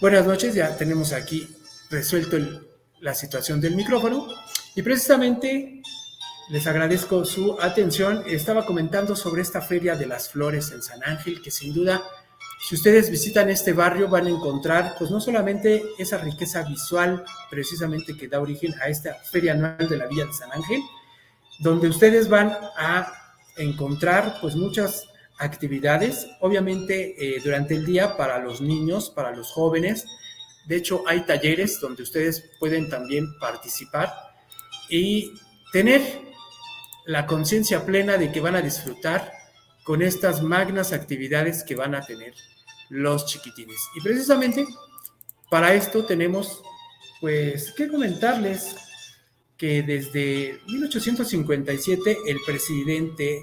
Buenas noches, ya tenemos aquí resuelto la situación del micrófono y precisamente les agradezco su atención. Estaba comentando sobre esta feria de las flores en San Ángel, que sin duda, si ustedes visitan este barrio, van a encontrar, pues no solamente esa riqueza visual precisamente que da origen a esta feria anual de la Villa de San Ángel, donde ustedes van a encontrar, pues muchas actividades, obviamente eh, durante el día para los niños, para los jóvenes. De hecho, hay talleres donde ustedes pueden también participar y tener la conciencia plena de que van a disfrutar con estas magnas actividades que van a tener los chiquitines. Y precisamente para esto tenemos, pues, que comentarles que desde 1857 el presidente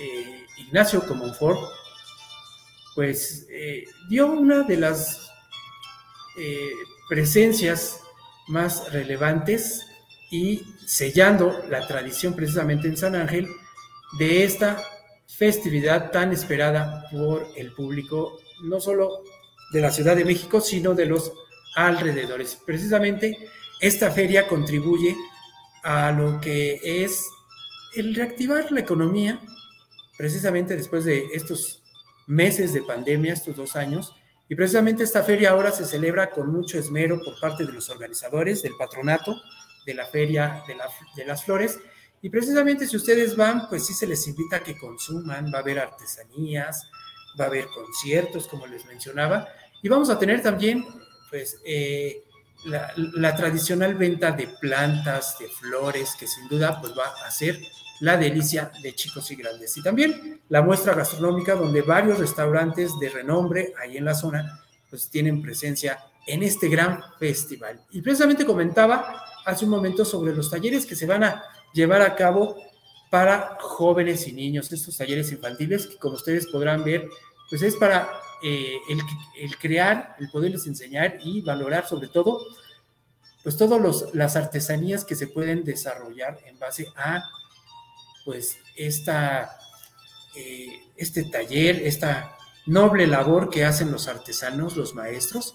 eh, Ignacio Comonfort, pues eh, dio una de las eh, presencias más relevantes y sellando la tradición precisamente en San Ángel de esta festividad tan esperada por el público, no solo de la Ciudad de México, sino de los alrededores. Precisamente esta feria contribuye a lo que es el reactivar la economía, precisamente después de estos meses de pandemia, estos dos años, y precisamente esta feria ahora se celebra con mucho esmero por parte de los organizadores, del patronato, de la Feria de, las Flores. Y precisamente si ustedes van, pues sí se les invita a que consuman, va a haber artesanías, va a haber conciertos, como les mencionaba, y vamos a tener también, pues, eh, la, tradicional venta de plantas, de flores, que sin duda, pues va a ser la delicia de chicos y grandes. Y también la muestra gastronómica, donde varios restaurantes de renombre ahí en la zona, pues tienen presencia en este gran festival. Y precisamente comentaba hace un momento sobre los talleres que se van a llevar a cabo para jóvenes y niños, estos talleres infantiles que como ustedes podrán ver, pues es para eh, el, crear, el poderles enseñar y valorar sobre todo, pues todas las artesanías que se pueden desarrollar en base a, pues, esta, eh, este taller, esta noble labor que hacen los artesanos, los maestros,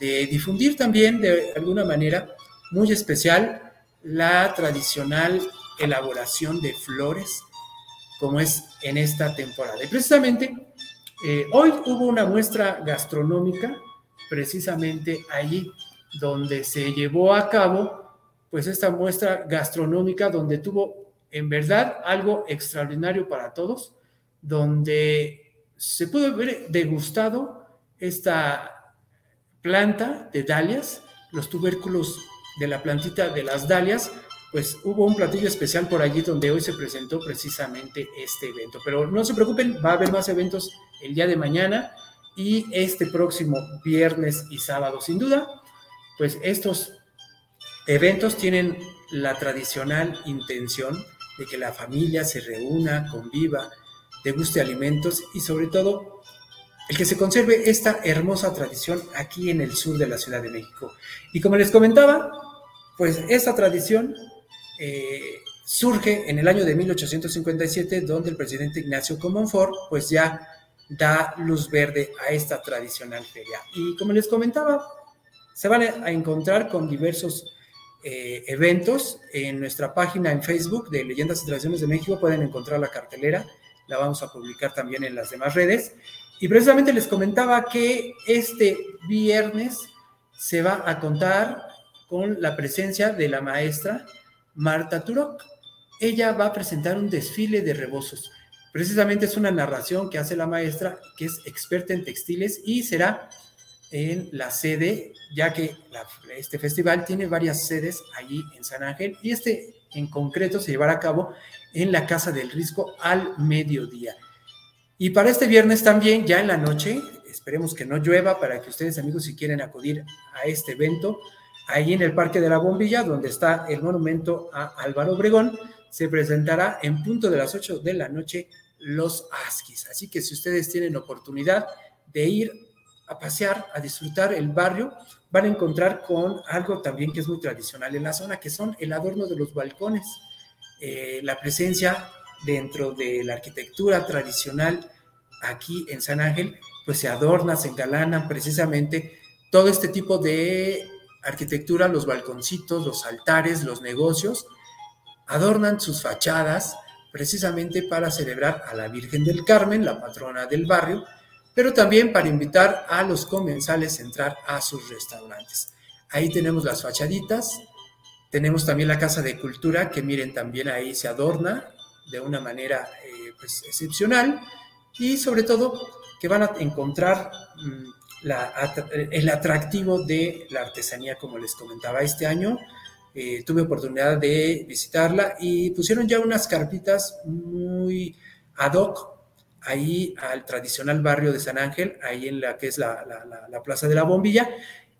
de difundir también de alguna manera muy especial la tradicional elaboración de flores, como es en esta temporada. Y precisamente eh, hoy hubo una muestra gastronómica, precisamente allí donde se llevó a cabo, pues esta muestra gastronómica donde tuvo en verdad algo extraordinario para todos, donde se pudo haber degustado esta planta de dalias, los tubérculos de la plantita de las dalias, pues hubo un platillo especial por allí donde hoy se presentó precisamente este evento. Pero no se preocupen, va a haber más eventos el día de mañana y este próximo viernes y sábado, sin duda, pues estos eventos tienen la tradicional intención de que la familia se reúna, conviva, deguste alimentos y sobre todo el que se conserve esta hermosa tradición aquí en el sur de la Ciudad de México. Y como les comentaba, pues esta tradición eh, surge en el año de 1857, donde el presidente Ignacio Comonfort pues ya da luz verde a esta tradicional feria. Y como les comentaba, se van a encontrar con diversos eh, eventos en nuestra página en Facebook de Leyendas y Tradiciones de México. Pueden encontrar la cartelera, la vamos a publicar también en las demás redes. Y precisamente les comentaba que este viernes se va a contar con la presencia de la maestra Marta Turok. Ella va a presentar un desfile de rebozos. Precisamente es una narración que hace la maestra, que es experta en textiles y será en la sede, ya que este festival tiene varias sedes allí en San Ángel y este en concreto se llevará a cabo en la Casa del Risco al mediodía. Y para este viernes también, ya en la noche, esperemos que no llueva para que ustedes amigos si quieren acudir a este evento, Ahí en el Parque de la Bombilla, donde está el monumento a Álvaro Obregón, se presentará en punto de las 8 de la noche los Asquis. Así que si ustedes tienen oportunidad de ir a pasear, a disfrutar el barrio, van a encontrar con algo también que es muy tradicional en la zona, que son el adorno de los balcones, eh, la presencia dentro de la arquitectura tradicional aquí en San Ángel, pues se adorna, se engalanan precisamente todo este tipo de arquitectura, los balconcitos, los altares, los negocios, adornan sus fachadas precisamente para celebrar a la Virgen del Carmen, la patrona del barrio, pero también para invitar a los comensales a entrar a sus restaurantes. Ahí tenemos las fachaditas, tenemos también la Casa de Cultura, que miren, también ahí se adorna de una manera eh, pues, excepcional y sobre todo que van a encontrar mm, el atractivo de la artesanía, como les comentaba este año. Eh, tuve oportunidad de visitarla y pusieron ya unas carpitas muy ad hoc ahí al tradicional barrio de San Ángel, ahí en la que es la, la Plaza de la Bombilla,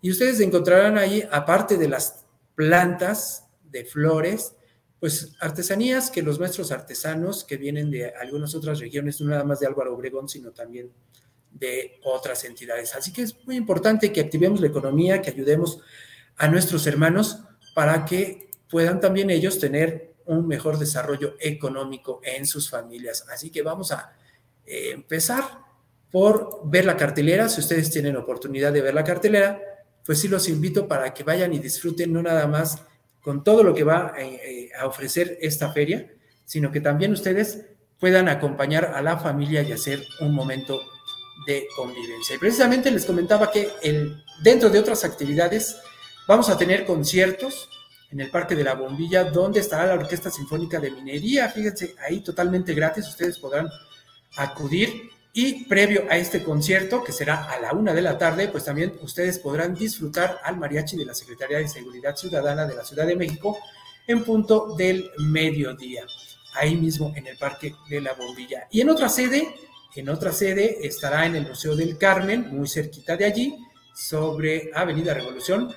y ustedes encontrarán ahí, aparte de las plantas de flores, pues artesanías que los maestros artesanos que vienen de algunas otras regiones, no nada más de Álvaro Obregón, sino también de otras entidades. Así que es muy importante que activemos la economía, que ayudemos a nuestros hermanos para que puedan también ellos tener un mejor desarrollo económico en sus familias. Así que vamos a eh, empezar por ver la cartelera. Si ustedes tienen oportunidad de ver la cartelera, pues sí los invito para que vayan y disfruten no nada más con todo lo que va eh, eh, a ofrecer esta feria, sino que también ustedes puedan acompañar a la familia y hacer un momento de convivencia. Y precisamente les comentaba que el, dentro de otras actividades vamos a tener conciertos en el Parque de la Bombilla, donde estará la Orquesta Sinfónica de Minería. Fíjense, ahí totalmente gratis, ustedes podrán acudir. Y previo a este concierto, que será a la una de la tarde, pues también ustedes podrán disfrutar al mariachi de la Secretaría de Seguridad Ciudadana de la Ciudad de México en punto del mediodía, ahí mismo en el Parque de la Bombilla. Y en otra sede, en otra sede estará en el Museo del Carmen, muy cerquita de allí, sobre Avenida Revolución.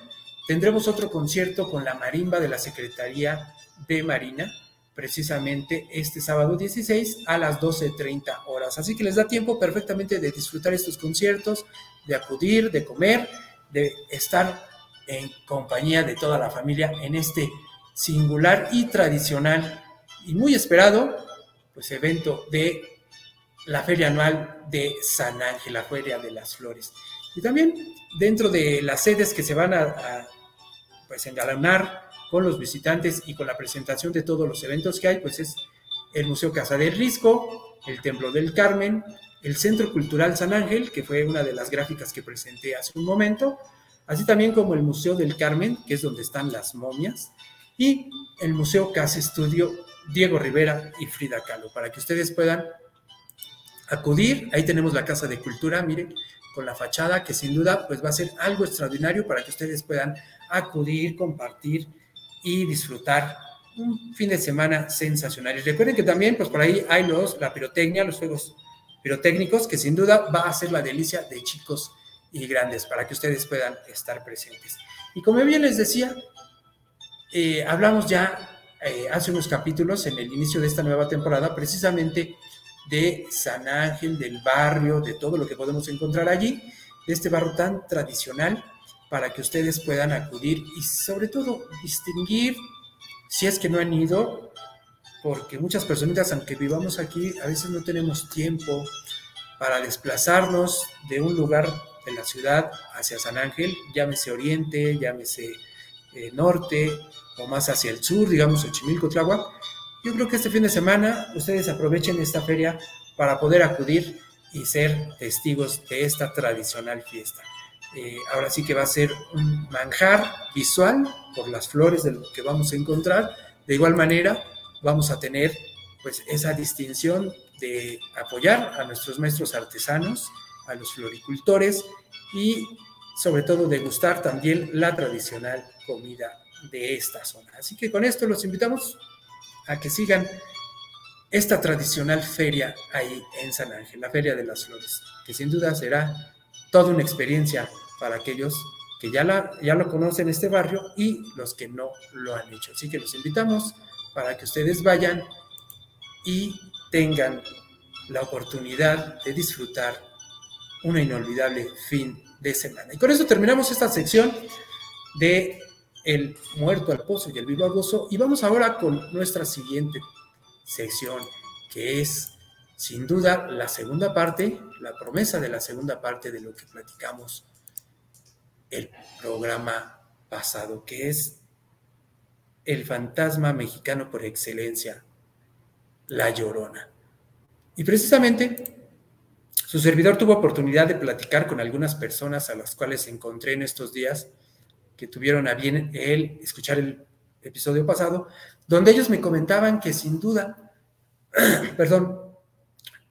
Tendremos otro concierto con la marimba de la Secretaría de Marina, precisamente este sábado 16 a las 12.30 horas. Así que les da tiempo perfectamente de disfrutar estos conciertos, de acudir, de comer, de estar en compañía de toda la familia en este singular y tradicional y muy esperado pues evento de la feria anual de San Ángel, la feria de las flores. Y también dentro de las sedes que se van a, pues engalanar con los visitantes y con la presentación de todos los eventos que hay, pues es el Museo Casa del Risco, el Templo del Carmen, el Centro Cultural San Ángel, que fue una de las gráficas que presenté hace un momento, así también como el Museo del Carmen, que es donde están las momias, y el Museo Casa Estudio Diego Rivera y Frida Kahlo, para que ustedes puedan acudir. Ahí tenemos la Casa de Cultura, miren, con la fachada, que sin duda pues va a ser algo extraordinario para que ustedes puedan acudir, compartir y disfrutar un fin de semana sensacional. Y recuerden que también pues por ahí hay los, la pirotecnia, los juegos pirotécnicos, que sin duda va a ser la delicia de chicos y grandes para que ustedes puedan estar presentes. Y como bien les decía, eh, hablamos ya eh, hace unos capítulos en el inicio de esta nueva temporada precisamente de San Ángel, del barrio, de todo lo que podemos encontrar allí, de este barrio tan tradicional, para que ustedes puedan acudir y sobre todo distinguir, si es que no han ido, porque muchas personas, aunque vivamos aquí, a veces no tenemos tiempo para desplazarnos de un lugar de la ciudad hacia San Ángel, llámese oriente, llámese eh, norte o más hacia el sur, digamos Xochimilco, Tláhuac, yo creo que este fin de semana ustedes aprovechen esta feria para poder acudir y ser testigos de esta tradicional fiesta. Eh, ahora sí que va a ser un manjar visual por las flores de lo que vamos a encontrar. De igual manera, vamos a tener pues esa distinción de apoyar a nuestros maestros artesanos, a los floricultores y sobre todo degustar también la tradicional comida de esta zona. Así que con esto los invitamos a que sigan esta tradicional feria ahí en San Ángel, la Feria de las Flores, que sin duda será toda una experiencia para aquellos que ya, la, ya lo conocen este barrio y los que no lo han hecho. Así que los invitamos para que ustedes vayan y tengan la oportunidad de disfrutar una inolvidable fin de semana. Y con eso terminamos esta sección de el muerto al pozo y el vivo al gozo. Y vamos ahora con nuestra siguiente sección, que es sin duda la segunda parte, la promesa de la segunda parte de lo que platicamos el programa pasado, que es el fantasma mexicano por excelencia, La Llorona. Y precisamente su servidor tuvo oportunidad de platicar con algunas personas a las cuales encontré en estos días que tuvieron a bien él escuchar el episodio pasado, donde ellos me comentaban que sin duda, perdón,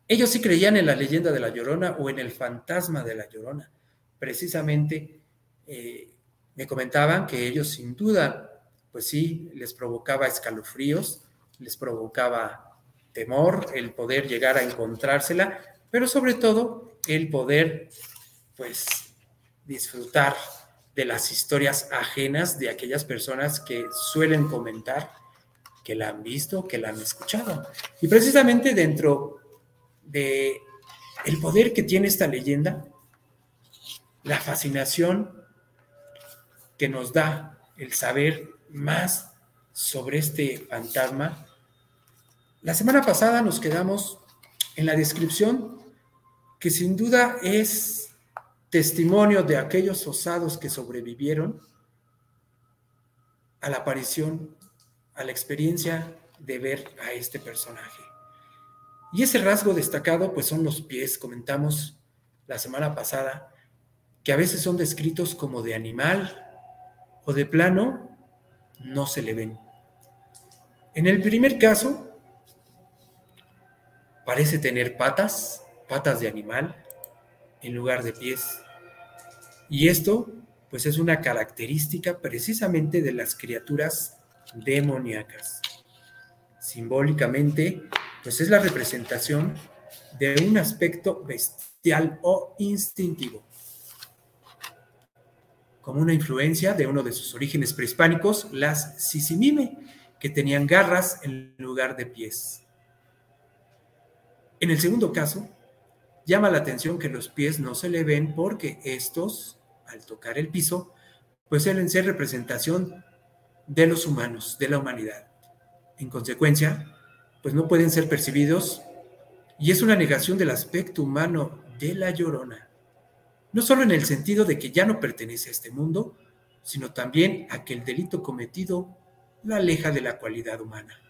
ellos sí creían en la leyenda de la Llorona o en el fantasma de la Llorona. Precisamente eh, me comentaban que ellos sin duda, pues sí, les provocaba escalofríos, les provocaba temor el poder llegar a encontrársela, pero sobre todo el poder, pues, disfrutar de las historias ajenas de aquellas personas que suelen comentar que la han visto, que la han escuchado. Y precisamente dentro de el poder que tiene esta leyenda, la fascinación que nos da el saber más sobre este fantasma. La semana pasada nos quedamos en la descripción que sin duda es testimonio de aquellos osados que sobrevivieron a la aparición, a la experiencia de ver a este personaje. Y ese rasgo destacado, pues son los pies, comentamos la semana pasada, que a veces son descritos como de animal o de plano, no se le ven. En el primer caso, parece tener patas, patas de animal, en lugar de pies. Y esto, pues es una característica precisamente de las criaturas demoníacas. Simbólicamente, pues es la representación de un aspecto bestial o instintivo, como una influencia de uno de sus orígenes prehispánicos, las sisimime, que tenían garras en lugar de pies. En el segundo caso, llama la atención que los pies no se le ven porque estos, al tocar el piso, pues suelen ser representación de los humanos, de la humanidad. En consecuencia, pues no pueden ser percibidos y es una negación del aspecto humano de la llorona. No solo en el sentido de que ya no pertenece a este mundo, sino también a que el delito cometido la aleja de la cualidad humana.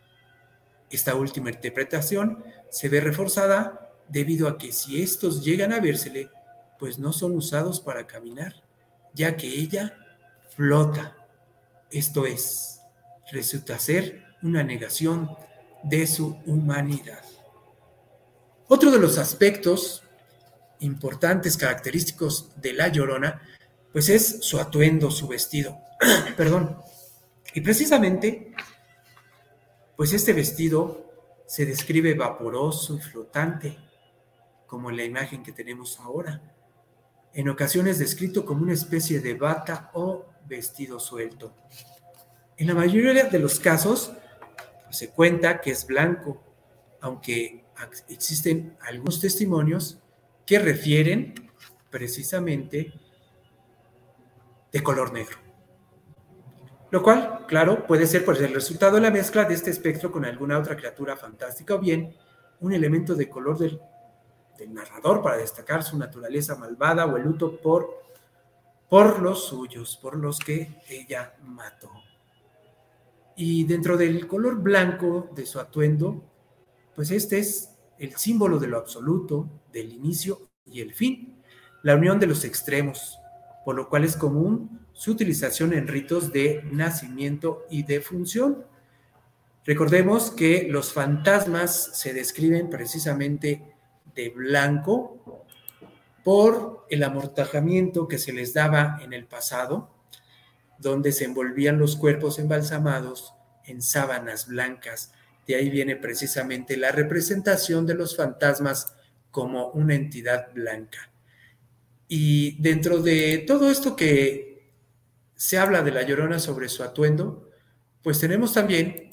Esta última interpretación se ve reforzada debido a que si estos llegan a vérsele, pues no son usados para caminar, ya que ella flota. Esto es, resulta ser una negación de su humanidad. Otro de los aspectos importantes, característicos de la llorona, pues es su atuendo, su vestido. Perdón. Y precisamente, pues este vestido se describe vaporoso y flotante, como en la imagen que tenemos ahora. En ocasiones descrito como una especie de bata o vestido suelto. En la mayoría de los casos, se cuenta que es blanco, aunque existen algunos testimonios que refieren precisamente de color negro. Lo cual, claro, puede ser pues, el resultado de la mezcla de este espectro con alguna otra criatura fantástica o bien un elemento de color del, del narrador para destacar su naturaleza malvada o el luto por, por los suyos, por los que ella mató. Y dentro del color blanco de su atuendo, pues este es el símbolo de lo absoluto, del inicio y el fin, la unión de los extremos, por lo cual es común su utilización en ritos de nacimiento y de función. Recordemos que los fantasmas se describen precisamente de blanco por el amortajamiento que se les daba en el pasado donde se envolvían los cuerpos embalsamados en sábanas blancas. De ahí viene precisamente la representación de los fantasmas como una entidad blanca. Y dentro de todo esto que se habla de la llorona sobre su atuendo, pues tenemos también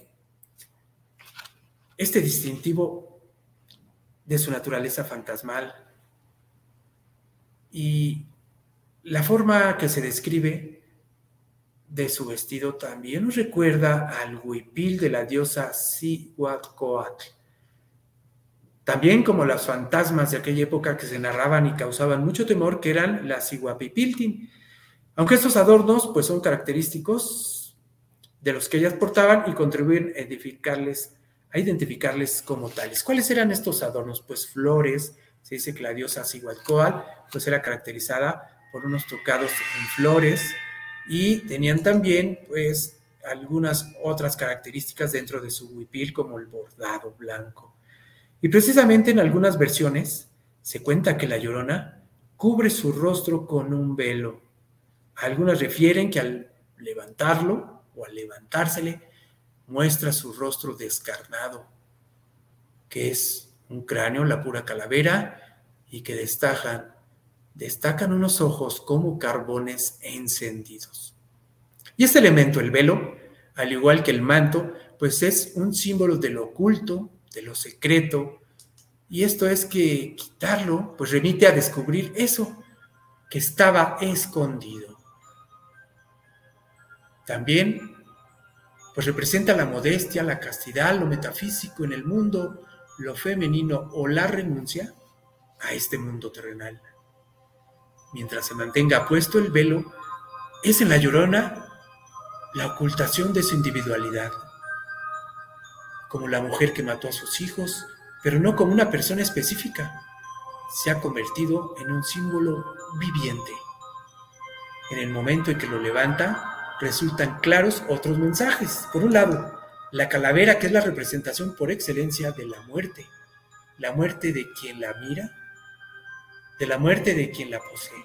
este distintivo de su naturaleza fantasmal y la forma que se describe de su vestido también nos recuerda al huipil de la diosa Cihuatcoatl. También como las fantasmas de aquella época que se narraban y causaban mucho temor, que eran las Cihuapipiltin, Aunque estos adornos pues son característicos de los que ellas portaban y contribuyen a identificarles, a identificarles como tales. ¿Cuáles eran estos adornos? Pues flores, se dice que la diosa Sigualcoal pues era caracterizada por unos tocados en flores y tenían también pues algunas otras características dentro de su huipil como el bordado blanco. Y precisamente en algunas versiones se cuenta que la llorona cubre su rostro con un velo. Algunas refieren que al levantarlo o al levantársele muestra su rostro descarnado, que es un cráneo, la pura calavera, y que destacan, destacan unos ojos como carbones encendidos. Y este elemento, el velo, al igual que el manto, pues es un símbolo de lo oculto, de lo secreto, y esto es que quitarlo, pues remite a descubrir eso que estaba escondido. También, pues representa la modestia, la castidad, lo metafísico en el mundo, lo femenino o la renuncia a este mundo terrenal. Mientras se mantenga puesto el velo, es en la llorona la ocultación de su individualidad, como la mujer que mató a sus hijos, pero no como una persona específica, se ha convertido en un símbolo viviente. En el momento en que lo levanta, resultan claros otros mensajes. Por un lado, la calavera, que es la representación por excelencia de la muerte, la muerte de quien la mira, de la muerte de quien la posee.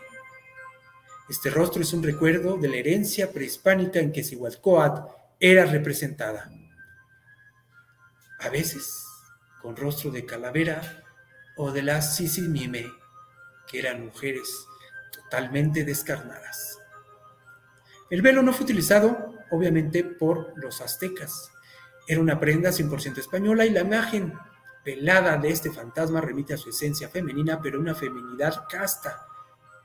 Este rostro es un recuerdo de la herencia prehispánica en que Cihuatcoatl era representada. A veces con rostro de calavera o de las Sisimime, que eran mujeres totalmente descarnadas. El velo no fue utilizado, obviamente, por los aztecas. Era una prenda 100% española y la imagen velada de este fantasma remite a su esencia femenina, pero una feminidad casta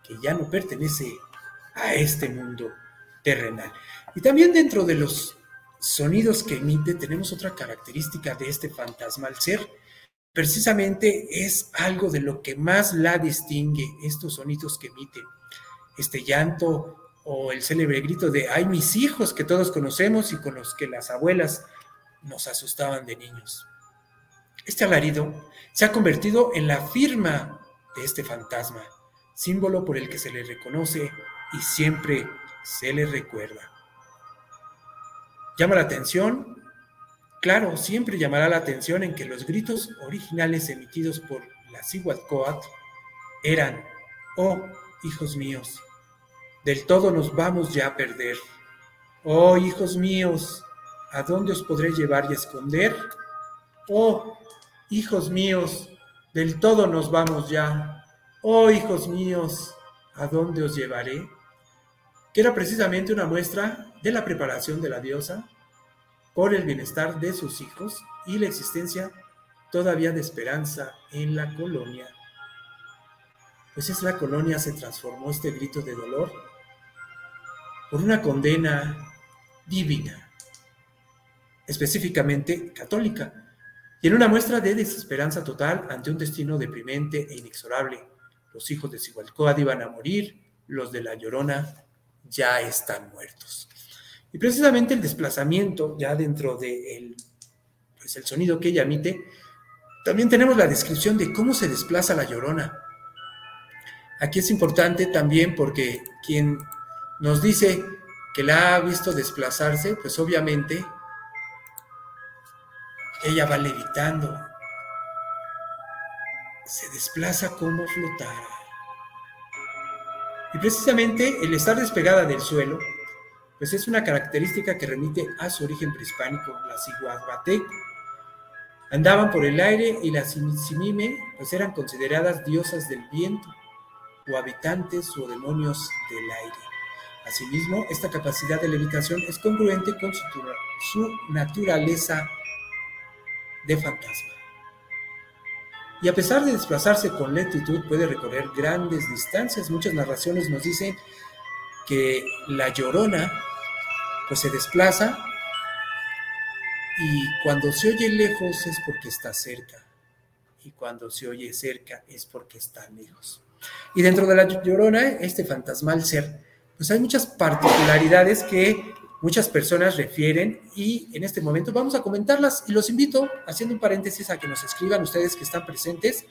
que ya no pertenece a este mundo terrenal. Y también dentro de los sonidos que emite, tenemos otra característica de este fantasmal ser. Precisamente es algo de lo que más la distingue, estos sonidos que emite. Este llanto o el célebre grito de ¡ay, mis hijos! que todos conocemos y con los que las abuelas nos asustaban de niños. Este alarido se ha convertido en la firma de este fantasma, símbolo por el que se le reconoce y siempre se le recuerda. Llama la atención, claro, siempre llamará la atención en que los gritos originales emitidos por la Cihuatcoatl eran, oh, hijos míos, del todo nos vamos ya a perder. Oh, hijos míos, ¿a dónde os podré llevar y esconder? Oh, hijos míos, del todo nos vamos ya. Oh, hijos míos, ¿a dónde os llevaré? Que era precisamente una muestra de la preparación de la diosa por el bienestar de sus hijos y la existencia todavía de esperanza en la colonia. Pues es la colonia se transformó este grito de dolor por una condena divina, específicamente católica, en una muestra de desesperanza total ante un destino deprimente e inexorable. Los hijos de Sigualcoad iban a morir, los de la Llorona ya están muertos. Y precisamente el desplazamiento, ya dentro del pues el sonido que ella emite, también tenemos la descripción de cómo se desplaza la llorona. Aquí es importante también porque quien nos dice que la ha visto desplazarse, pues obviamente ella va levitando, se desplaza como flotara. Y precisamente el estar despegada del suelo, pues es una característica que remite a su origen prehispánico, la Ciguabateco. Andaban por el aire y las Simime pues eran consideradas diosas del viento o habitantes o demonios del aire. Asimismo, esta capacidad de levitación es congruente con su, su naturaleza de fantasma y a pesar de desplazarse con lentitud puede recorrer grandes distancias. Muchas narraciones nos dicen que la llorona pues se desplaza y cuando se oye lejos es porque está cerca y cuando se oye cerca es porque está lejos. Y dentro de la llorona, este fantasmal ser pues hay muchas particularidades que muchas personas refieren y en este momento vamos a comentarlas y los invito, haciendo un paréntesis, a que nos escriban ustedes que están presentes.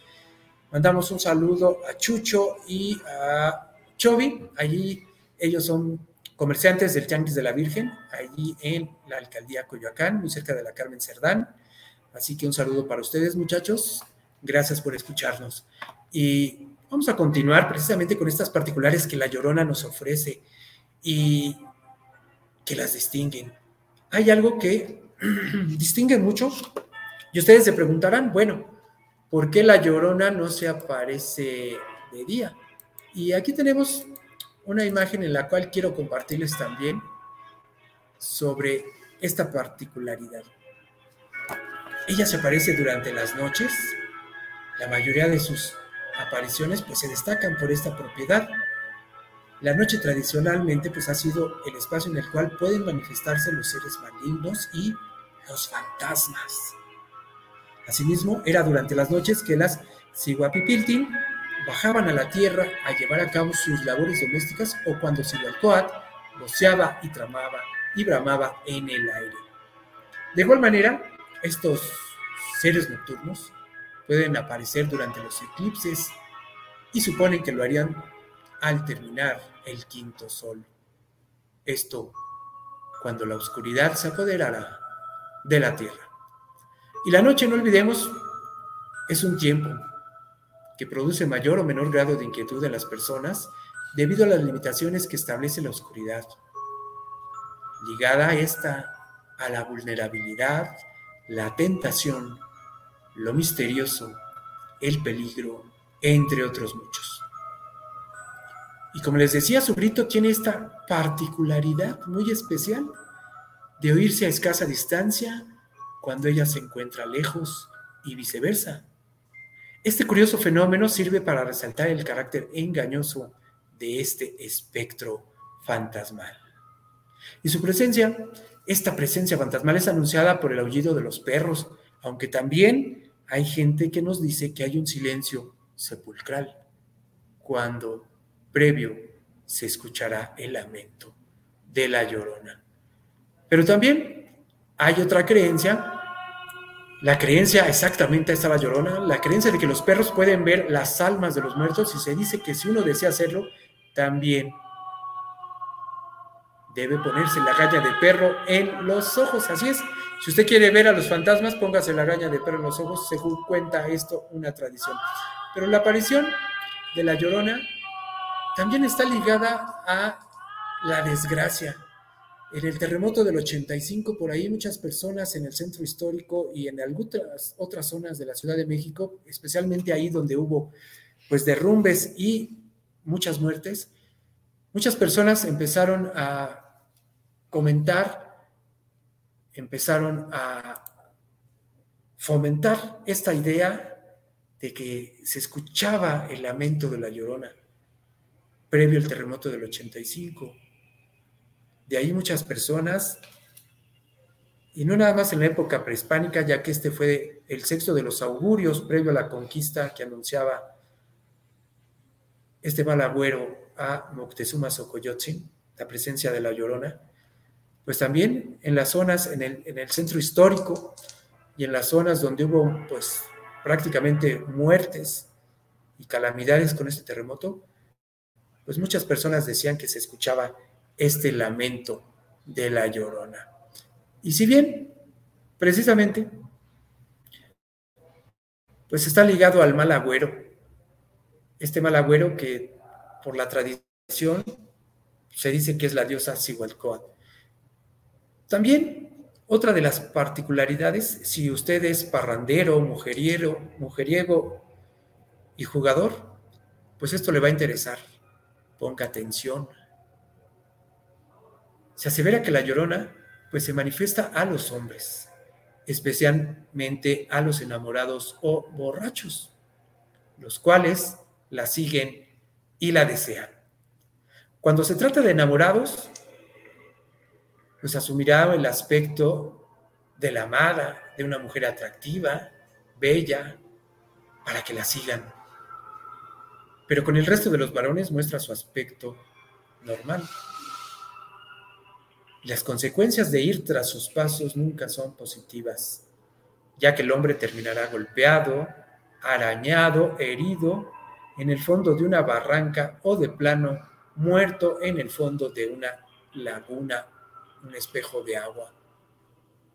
Mandamos un saludo a Chucho y a Chovi, allí ellos son comerciantes del Tianguis de la Virgen, allí en la alcaldía Coyoacán, muy cerca de la Carmen Cerdán. Así que un saludo para ustedes, muchachos. Gracias por escucharnos. Y vamos a continuar precisamente con estas particulares que la Llorona nos ofrece y que las distinguen. Hay algo que distingue mucho y ustedes se preguntarán, bueno, ¿por qué la Llorona no se aparece de día? Y aquí tenemos una imagen en la cual quiero compartirles también sobre esta particularidad. Ella se aparece durante las noches. La mayoría de sus apariciones pues se destacan por esta propiedad. La noche tradicionalmente pues ha sido el espacio en el cual pueden manifestarse los seres malignos y los fantasmas. Asimismo, era durante las noches que las Siguapipiltin bajaban a la tierra a llevar a cabo sus labores domésticas o cuando Silvalcoat voceaba y tramaba y bramaba en el aire. De igual manera, estos seres nocturnos pueden aparecer durante los eclipses y suponen que lo harían al terminar el quinto sol. Esto cuando la oscuridad se apoderará de la tierra. Y la noche, no olvidemos, es un tiempo que produce mayor o menor grado de inquietud en las personas debido a las limitaciones que establece la oscuridad. Ligada a esta a la vulnerabilidad, la tentación, lo misterioso, el peligro, entre otros muchos. Y como les decía, su grito tiene esta particularidad muy especial de oírse a escasa distancia cuando ella se encuentra lejos y viceversa. Este curioso fenómeno sirve para resaltar el carácter engañoso de este espectro fantasmal. Y su presencia, esta presencia fantasmal es anunciada por el aullido de los perros, aunque también hay gente que nos dice que hay un silencio sepulcral cuando previo se escuchará el lamento de la llorona. Pero también hay otra creencia la creencia, exactamente, esta la llorona, la creencia de que los perros pueden ver las almas de los muertos y se dice que si uno desea hacerlo, también debe ponerse la gaña de perro en los ojos. Así es, si usted quiere ver a los fantasmas, póngase la gaña de perro en los ojos, según cuenta esto una tradición. Pero la aparición de la llorona también está ligada a la desgracia, en el terremoto del 85, por ahí muchas personas en el centro histórico y en algunas otras zonas de la Ciudad de México, especialmente ahí donde hubo pues derrumbes y muchas muertes, muchas personas empezaron a comentar, empezaron a fomentar esta idea de que se escuchaba el lamento de la llorona previo al terremoto del 85 de ahí muchas personas, y no nada más en la época prehispánica, ya que este fue el sexto de los augurios previo a la conquista que anunciaba este balagüero a Moctezuma Xocoyotzin, la presencia de la Llorona, pues también en las zonas, en el, en el centro histórico y en las zonas donde hubo pues prácticamente muertes y calamidades con este terremoto, pues muchas personas decían que se escuchaba este lamento de la llorona. Y si bien, precisamente, pues está ligado al mal agüero, este mal agüero que por la tradición se dice que es la diosa Sigualcoat. También otra de las particularidades, si usted es parrandero, mujeriero, mujeriego y jugador, pues esto le va a interesar. Ponga atención se asevera que la llorona pues se manifiesta a los hombres, especialmente a los enamorados o borrachos, los cuales la siguen y la desean. Cuando se trata de enamorados, pues asumirá el aspecto de la amada, de una mujer atractiva, bella, para que la sigan. Pero con el resto de los varones muestra su aspecto normal. Las consecuencias de ir tras sus pasos nunca son positivas, ya que el hombre terminará golpeado, arañado, herido en el fondo de una barranca o de plano muerto en el fondo de una laguna, un espejo de agua.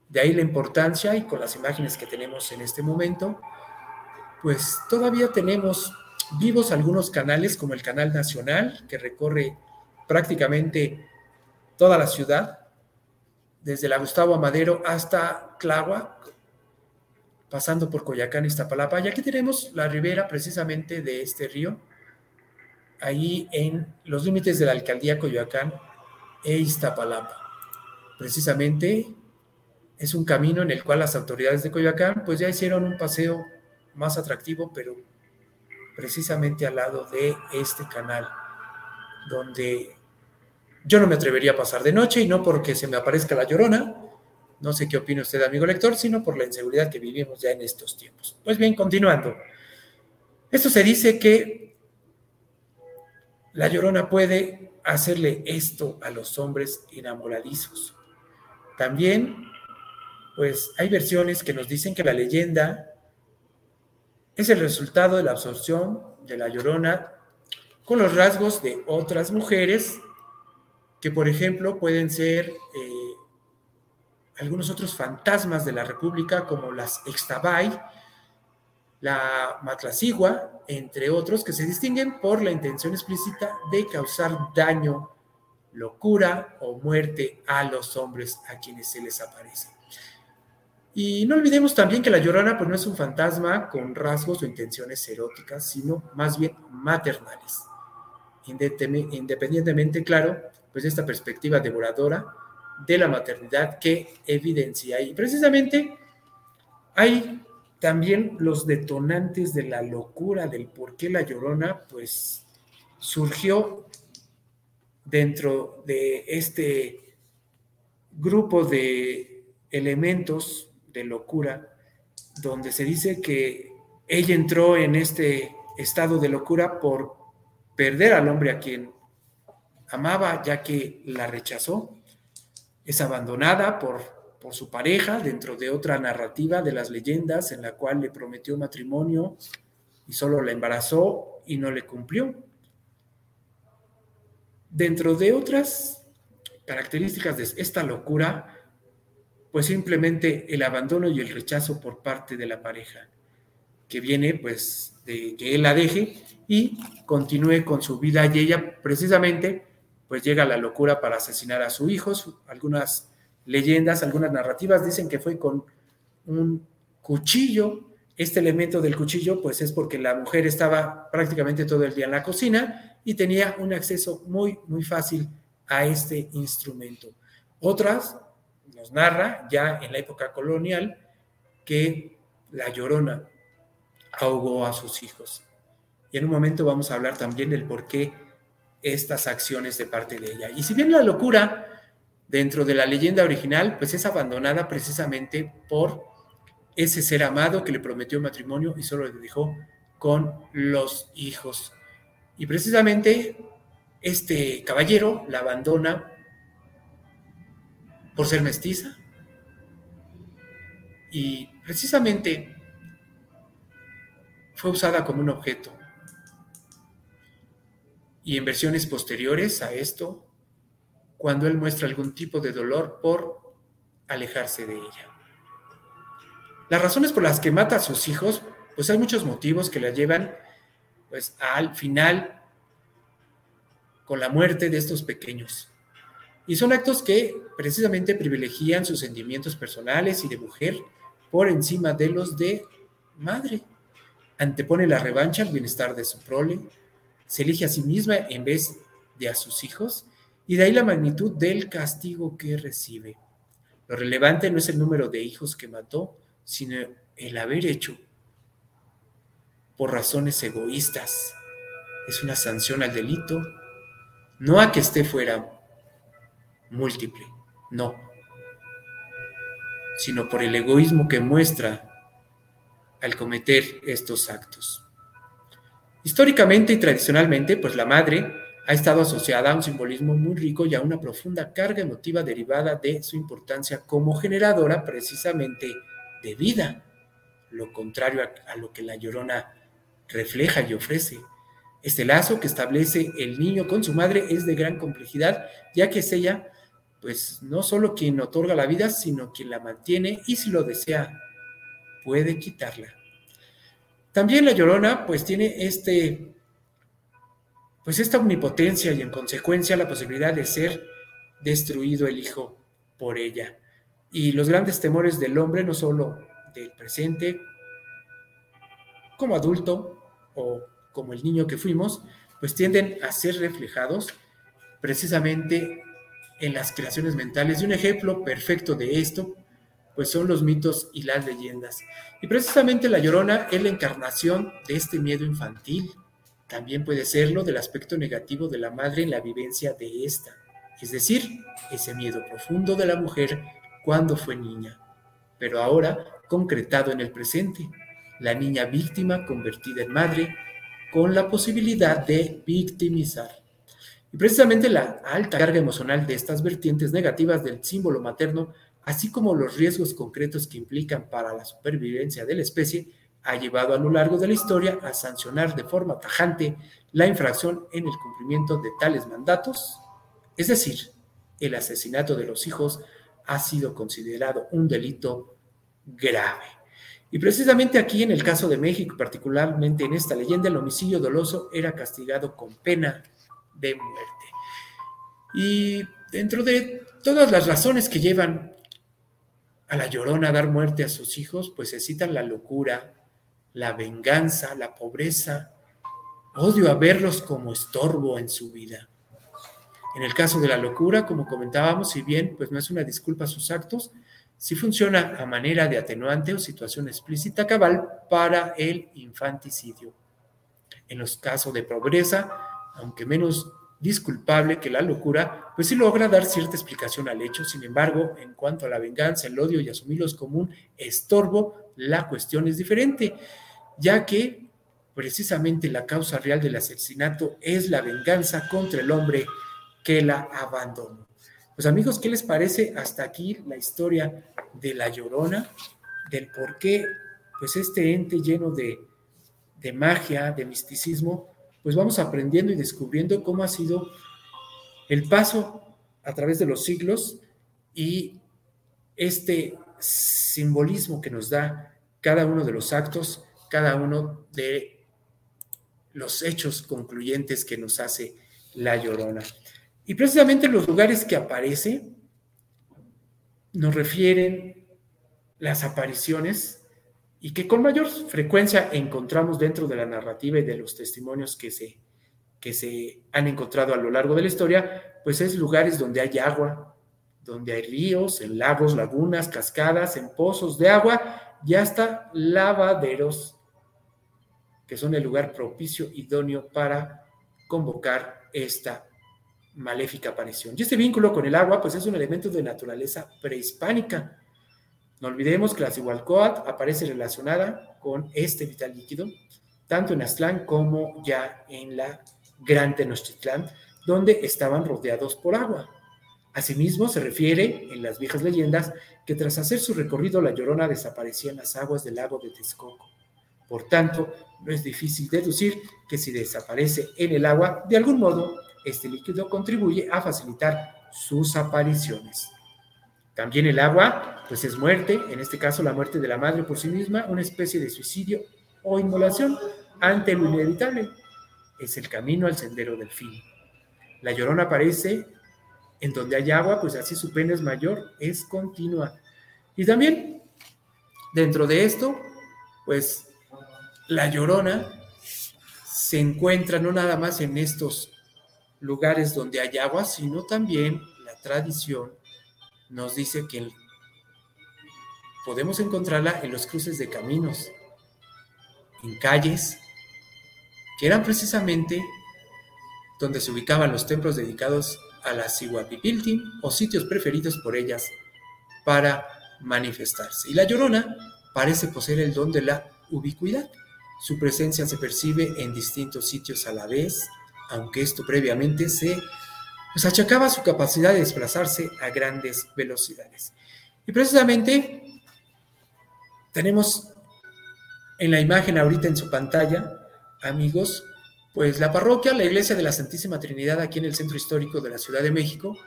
De ahí la importancia y con las imágenes que tenemos en este momento, pues todavía tenemos vivos algunos canales como el Canal Nacional que recorre prácticamente toda la ciudad, desde la Gustavo Amadero hasta Tláhuac, pasando por Coyacán Iztapalapa. Y aquí tenemos la ribera precisamente de este río, ahí en los límites de la alcaldía Coyoacán e Iztapalapa. Precisamente es un camino en el cual las autoridades de Coyoacán pues ya hicieron un paseo más atractivo, pero precisamente al lado de este canal, donde yo no me atrevería a pasar de noche y no porque se me aparezca la llorona, no sé qué opina usted, amigo lector, sino por la inseguridad que vivimos ya en estos tiempos. Pues bien, continuando. Esto se dice que la llorona puede hacerle esto a los hombres enamoradizos. También, pues hay versiones que nos dicen que la leyenda es el resultado de la absorción de la llorona con los rasgos de otras mujeres que, por ejemplo, pueden ser eh, algunos otros fantasmas de la República, como las Extabay, la Matlacigua, entre otros, que se distinguen por la intención explícita de causar daño, locura o muerte a los hombres a quienes se les aparece. Y no olvidemos también que la llorona pues, no es un fantasma con rasgos o intenciones eróticas, sino más bien maternales. Independientemente, claro, pues de esta perspectiva devoradora de la maternidad que evidencia. Y precisamente hay también los detonantes de la locura del por qué la llorona, pues surgió dentro de este grupo de elementos de locura, donde se dice que ella entró en este estado de locura por perder al hombre a quien amaba, ya que la rechazó es abandonada por, por su pareja dentro de otra narrativa de las leyendas en la cual le prometió matrimonio y solo la embarazó y no le cumplió. Dentro de otras características de esta locura, pues simplemente el abandono y el rechazo por parte de la pareja, que viene pues de que él la deje y continúe con su vida y ella precisamente pues llega a la locura para asesinar a su hijo. Algunas leyendas, algunas narrativas dicen que fue con un cuchillo. Este elemento del cuchillo, pues es porque la mujer estaba prácticamente todo el día en la cocina y tenía un acceso muy, muy fácil a este instrumento. Otras nos narra ya en la época colonial que la llorona ahogó a sus hijos. Y en un momento vamos a hablar también del por qué estas acciones de parte de ella. Y si bien la locura dentro de la leyenda original, pues es abandonada precisamente por ese ser amado que le prometió matrimonio y solo le dejó con los hijos. Y precisamente este caballero la abandona por ser mestiza. Y precisamente fue usada como un objeto y en versiones posteriores a esto, cuando él muestra algún tipo de dolor por alejarse de ella. Las razones por las que mata a sus hijos, pues hay muchos motivos que la llevan pues al final con la muerte de estos pequeños. Y son actos que precisamente privilegian sus sentimientos personales y de mujer por encima de los de madre. Antepone la revancha al bienestar de su prole, se elige a sí misma en vez de a sus hijos, y de ahí la magnitud del castigo que recibe. Lo relevante no es el número de hijos que mató, sino el haber hecho por razones egoístas. Es una sanción al delito, no a que esté fuera múltiple, no, sino por el egoísmo que muestra al cometer estos actos. Históricamente y tradicionalmente, pues la madre ha estado asociada a un simbolismo muy rico y a una profunda carga emotiva derivada de su importancia como generadora precisamente de vida, lo contrario a, lo que la llorona refleja y ofrece. Este lazo que establece el niño con su madre es de gran complejidad, ya que es ella, pues no solo quien otorga la vida, sino quien la mantiene y si lo desea, puede quitarla. También la llorona, pues tiene este pues esta omnipotencia y en consecuencia la posibilidad de ser destruido el Hijo por ella. Y los grandes temores del hombre, no solo del presente, como adulto o como el niño que fuimos, pues tienden a ser reflejados precisamente en las creaciones mentales. Y un ejemplo perfecto de esto, pues son los mitos y las leyendas. Y precisamente la llorona es la encarnación de este miedo infantil, también puede serlo del aspecto negativo de la madre en la vivencia de ésta, es decir, ese miedo profundo de la mujer cuando fue niña, pero ahora concretado en el presente, la niña víctima convertida en madre con la posibilidad de victimizar. Y precisamente la alta carga emocional de estas vertientes negativas del símbolo materno, así como los riesgos concretos que implican para la supervivencia de la especie, ha llevado a lo largo de la historia a sancionar de forma tajante la infracción en el cumplimiento de tales mandatos, es decir, el asesinato de los hijos ha sido considerado un delito grave. Y precisamente aquí en el caso de México, particularmente en esta leyenda, el homicidio doloso era castigado con pena de muerte. Y dentro de todas las razones que llevan a la llorona a dar muerte a sus hijos, pues se citan la locura, la venganza, la pobreza. Odio a verlos como estorbo en su vida. En el caso de la locura, como comentábamos, si bien pues no es una disculpa a sus actos, sí funciona a manera de atenuante o situación explícita cabal para el infanticidio. En los casos de pobreza, aunque menos disculpable que la locura, pues sí logra dar cierta explicación al hecho. Sin embargo, en cuanto a la venganza, el odio y asumirlos como un estorbo, la cuestión es diferente, ya que precisamente la causa real del asesinato es la venganza contra el hombre que la abandonó. Pues amigos, ¿qué les parece hasta aquí la historia de la llorona? Del por qué, pues este ente lleno de, de magia, de misticismo, pues vamos aprendiendo y descubriendo cómo ha sido el paso a través de los siglos y este simbolismo que nos da cada uno de los actos, cada uno de los hechos concluyentes que nos hace la llorona. Y precisamente los lugares que aparece nos refieren las apariciones y que con mayor frecuencia encontramos dentro de la narrativa y de los testimonios que se, que se han encontrado a lo largo de la historia, pues es lugares donde hay agua, donde hay ríos, en lagos, lagunas, cascadas, en pozos de agua y hasta lavaderos, que son el lugar propicio, idóneo para convocar esta maléfica aparición. Y este vínculo con el agua, pues es un elemento de naturaleza prehispánica. No olvidemos que la Cihualcoatl aparece relacionada con este vital líquido, tanto en Aztlán como ya en la Gran Tenochtitlán, donde estaban rodeados por agua. Asimismo, se refiere en las viejas leyendas que tras hacer su recorrido la llorona desaparecía en las aguas del lago de Texcoco. Por tanto, no es difícil deducir que si desaparece en el agua, de algún modo, este líquido contribuye a facilitar sus apariciones. También el agua, pues es muerte, en este caso la muerte de la madre por sí misma, una especie de suicidio o inmolación ante lo inevitable. Es el camino al sendero del fin. La llorona aparece en donde hay agua, pues así su pena es mayor, es continua. Y también, dentro de esto, pues la llorona se encuentra no nada más en estos lugares donde hay agua, sino también la tradición nos dice que podemos encontrarla en los cruces de caminos, en calles, que eran precisamente donde se ubicaban los templos dedicados a la Sihuapipiltin o sitios preferidos por ellas para manifestarse. Y la llorona parece poseer el don de la ubicuidad. Su presencia se percibe en distintos sitios a la vez aunque esto previamente se pues, achacaba su capacidad de desplazarse a grandes velocidades. Y precisamente tenemos en la imagen ahorita en su pantalla, amigos, pues la parroquia, la iglesia de la Santísima Trinidad aquí en el centro histórico de la Ciudad de México,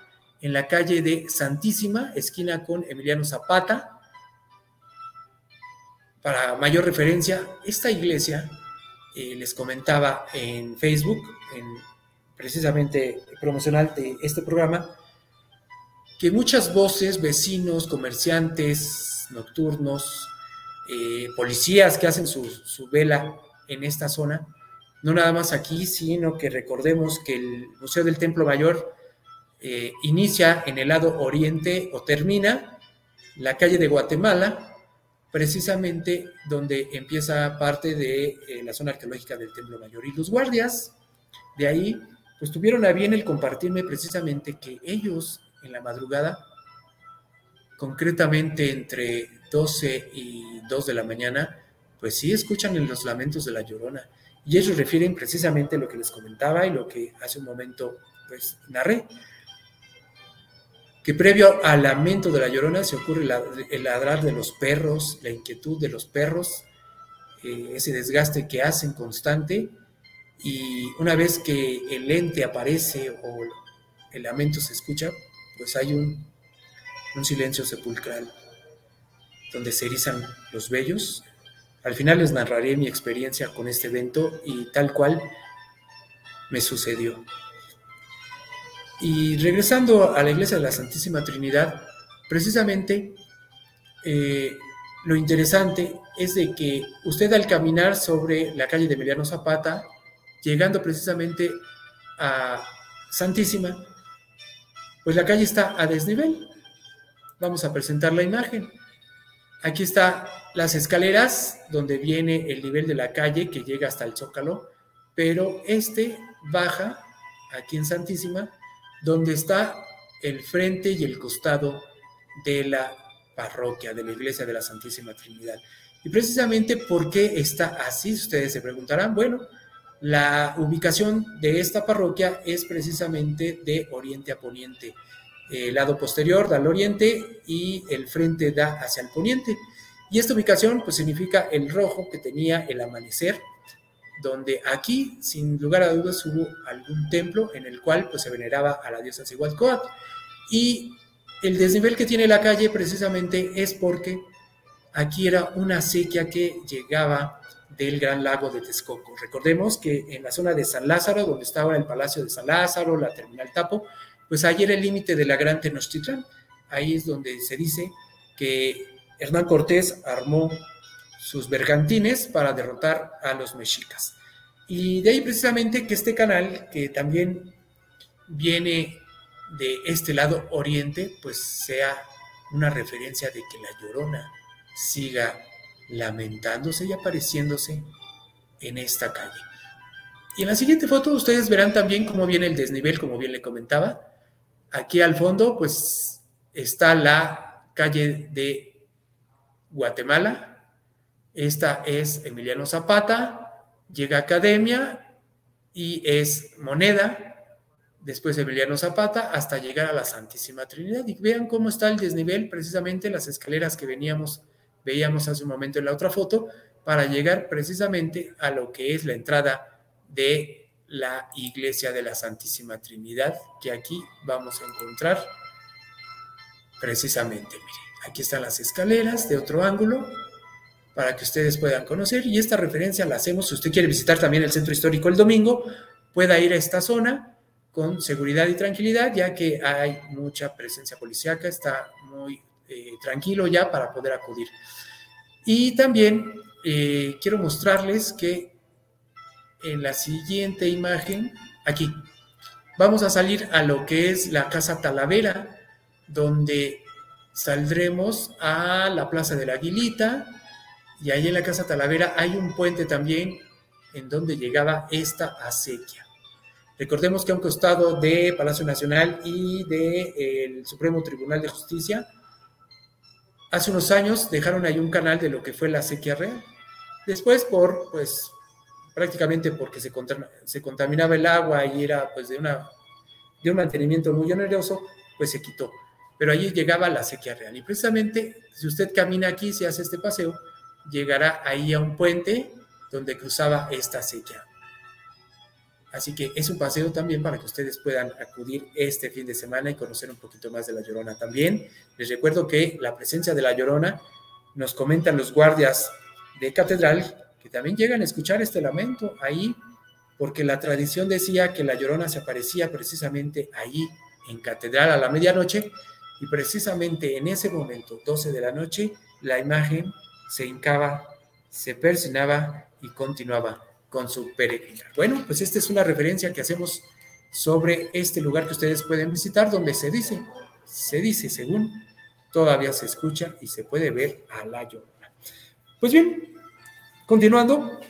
en la calle de Santísima, esquina con Emiliano Zapata. Para mayor referencia, esta iglesia, eh, les comentaba en Facebook, en precisamente promocional de este programa, que muchas voces, vecinos, comerciantes nocturnos, eh, policías que hacen su, vela en esta zona, no nada más aquí, sino que recordemos que el Museo del Templo Mayor eh, inicia en el lado oriente o termina la calle de Guatemala, precisamente donde empieza parte de eh, la zona arqueológica del Templo Mayor. Y los guardias de ahí, pues tuvieron a bien el compartirme precisamente que ellos en la madrugada, concretamente entre 12 y 2 de la mañana, pues sí escuchan los lamentos de la llorona. Y ellos refieren precisamente lo que les comentaba y lo que hace un momento pues narré, que previo al lamento de la llorona se ocurre el ladrar de los perros, la inquietud de los perros, eh, ese desgaste que hacen constante, y una vez que el ente aparece o el lamento se escucha, pues hay un, un silencio sepulcral donde se erizan los vellos. Al final les narraré mi experiencia con este evento y tal cual me sucedió. Y regresando a la iglesia de la Santísima Trinidad, precisamente eh, lo interesante es de que usted al caminar sobre la calle de Emiliano Zapata, llegando precisamente a Santísima, pues la calle está a desnivel. Vamos a presentar la imagen. Aquí están las escaleras donde viene el nivel de la calle que llega hasta el Zócalo, pero este baja aquí en Santísima, donde está el frente y el costado de la parroquia, de la iglesia de la Santísima Trinidad. Y precisamente por qué está así, ustedes se preguntarán, bueno, la ubicación de esta parroquia es precisamente de oriente a poniente el lado posterior da al oriente y el frente da hacia el poniente. Y esta ubicación pues significa el rojo que tenía el amanecer, donde aquí, sin lugar a dudas, hubo algún templo en el cual pues se veneraba a la diosa Cihuatcoatl. Y el desnivel que tiene la calle precisamente es porque aquí era una sequía que llegaba del gran lago de Texcoco. Recordemos que en la zona de San Lázaro, donde estaba el Palacio de San Lázaro, la Terminal Tapo, pues ahí era el límite de la Gran Tenochtitlán. Ahí es donde se dice que Hernán Cortés armó sus bergantines para derrotar a los mexicas. Y de ahí precisamente que este canal, que también viene de este lado oriente, pues sea una referencia de que la llorona siga lamentándose y apareciéndose en esta calle. Y en la siguiente foto ustedes verán también cómo viene el desnivel, como bien le comentaba. Aquí al fondo, pues está la calle de Guatemala. Esta es Emiliano Zapata, llega Academia y es Moneda, después Emiliano Zapata, hasta llegar a la Santísima Trinidad. Y vean cómo está el desnivel, precisamente las escaleras que veníamos, veíamos hace un momento en la otra foto, para llegar precisamente a lo que es la entrada de la iglesia de la Santísima Trinidad, que aquí vamos a encontrar precisamente. Mire, aquí están las escaleras de otro ángulo para que ustedes puedan conocer y esta referencia la hacemos si usted quiere visitar también el centro histórico el domingo, pueda ir a esta zona con seguridad y tranquilidad, ya que hay mucha presencia policíaca, está muy eh, tranquilo ya para poder acudir. Y también eh, quiero mostrarles que en la siguiente imagen, aquí, vamos a salir a lo que es la Casa Talavera, donde saldremos a la Plaza de la Aguilita, y ahí en la Casa Talavera hay un puente también en donde llegaba esta acequia. Recordemos que a un costado de Palacio Nacional y del Supremo Tribunal de Justicia, hace unos años dejaron ahí un canal de lo que fue la acequia real. Después, por pues prácticamente porque se, contaminaba el agua y era pues de un mantenimiento muy oneroso, pues se quitó. Pero allí llegaba la sequía real. Y precisamente, si usted camina aquí, si hace este paseo, llegará ahí a un puente donde cruzaba esta sequía. Así que es un paseo también para que ustedes puedan acudir este fin de semana y conocer un poquito más de la Llorona también. Les recuerdo que la presencia de la Llorona nos comentan los guardias de catedral que también llegan a escuchar este lamento ahí, porque la tradición decía que la Llorona se aparecía precisamente ahí en catedral a la medianoche y precisamente en ese momento, 12 de la noche, la imagen se hincaba, se persinaba y continuaba con su peregrina. Bueno, pues esta es una referencia que hacemos sobre este lugar que ustedes pueden visitar, donde se dice, se dice, según todavía se escucha y se puede ver a la llorona. Pues bien, continuando,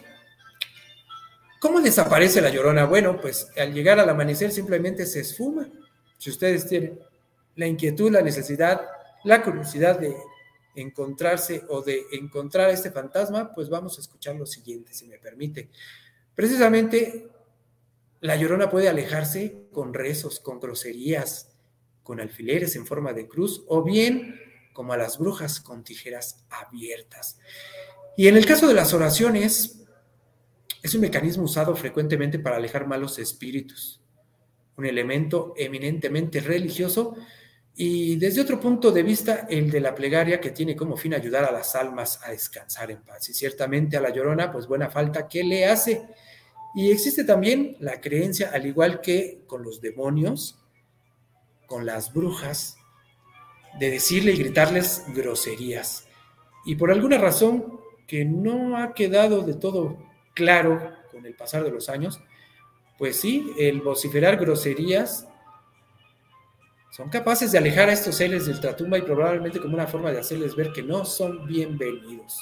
¿cómo desaparece la llorona? Bueno, pues al llegar al amanecer simplemente se esfuma. Si ustedes tienen la inquietud, la necesidad, la curiosidad de encontrarse o de encontrar a este fantasma, pues vamos a escuchar lo siguiente, si me permite. Precisamente, la llorona puede alejarse con rezos, con groserías, con alfileres en forma de cruz, o bien como a las brujas con tijeras abiertas. Y en el caso de las oraciones, es un mecanismo usado frecuentemente para alejar malos espíritus, un elemento eminentemente religioso y desde otro punto de vista, el de la plegaria que tiene como fin ayudar a las almas a descansar en paz. Y ciertamente a la llorona, pues buena falta que le hace. Y existe también la creencia, al igual que con los demonios, con las brujas, de decirle y gritarles groserías. Y por alguna razón que no ha quedado de todo claro con el pasar de los años, pues sí, el vociferar groserías son capaces de alejar a estos seres del tratumba y probablemente como una forma de hacerles ver que no son bienvenidos.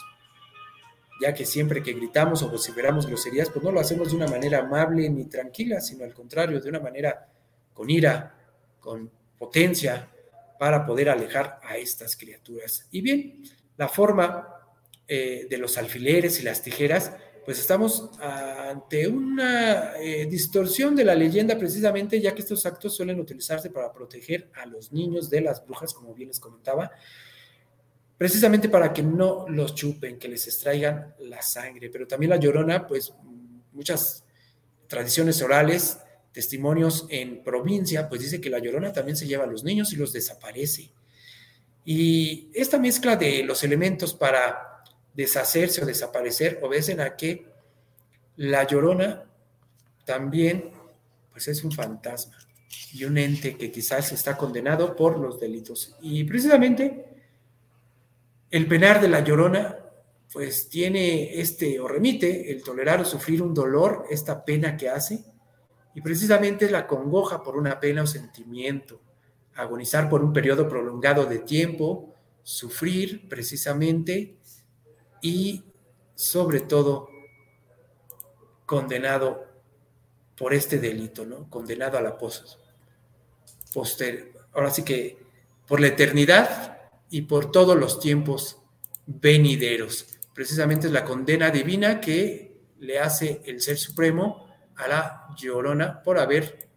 Ya que siempre que gritamos o vociferamos groserías, pues no lo hacemos de una manera amable ni tranquila, sino al contrario, de una manera con ira, con potencia, para poder alejar a estas criaturas. Y bien, la forma eh, de los alfileres y las tijeras pues estamos ante una eh, distorsión de la leyenda precisamente, ya que estos actos suelen utilizarse para proteger a los niños de las brujas, como bien les comentaba, precisamente para que no los chupen, que les extraigan la sangre. Pero también la llorona, pues muchas tradiciones orales, testimonios en provincia, pues dice que la llorona también se lleva a los niños y los desaparece. Y esta mezcla de los elementos para deshacerse o desaparecer, obedecen a que la llorona también pues es un fantasma y un ente que quizás está condenado por los delitos. Y precisamente el penar de la llorona pues tiene este o remite el tolerar o sufrir un dolor, esta pena que hace, y precisamente la congoja por una pena o sentimiento, agonizar por un periodo prolongado de tiempo, sufrir precisamente y sobre todo condenado por este delito, ¿no? Condenado a la poster, ahora sí que por la eternidad y por todos los tiempos venideros. Precisamente es la condena divina que le hace el Ser Supremo a la Llorona por haber,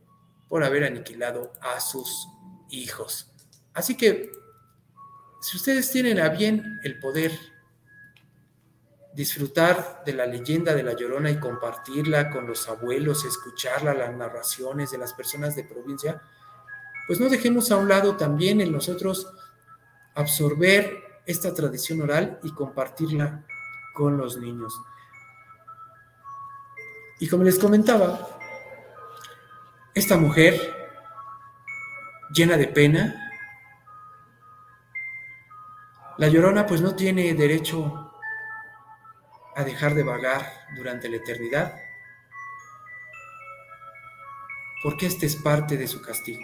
por haber aniquilado a sus hijos. Así que, si ustedes tienen a bien el poder disfrutar de la leyenda de la Llorona y compartirla con los abuelos, escucharla, las narraciones de las personas de provincia, pues no dejemos a un lado también en nosotros absorber esta tradición oral y compartirla con los niños. Y como les comentaba, esta mujer llena de pena, la llorona pues no tiene derecho a dejar de vagar durante la eternidad, porque este es parte de su castigo.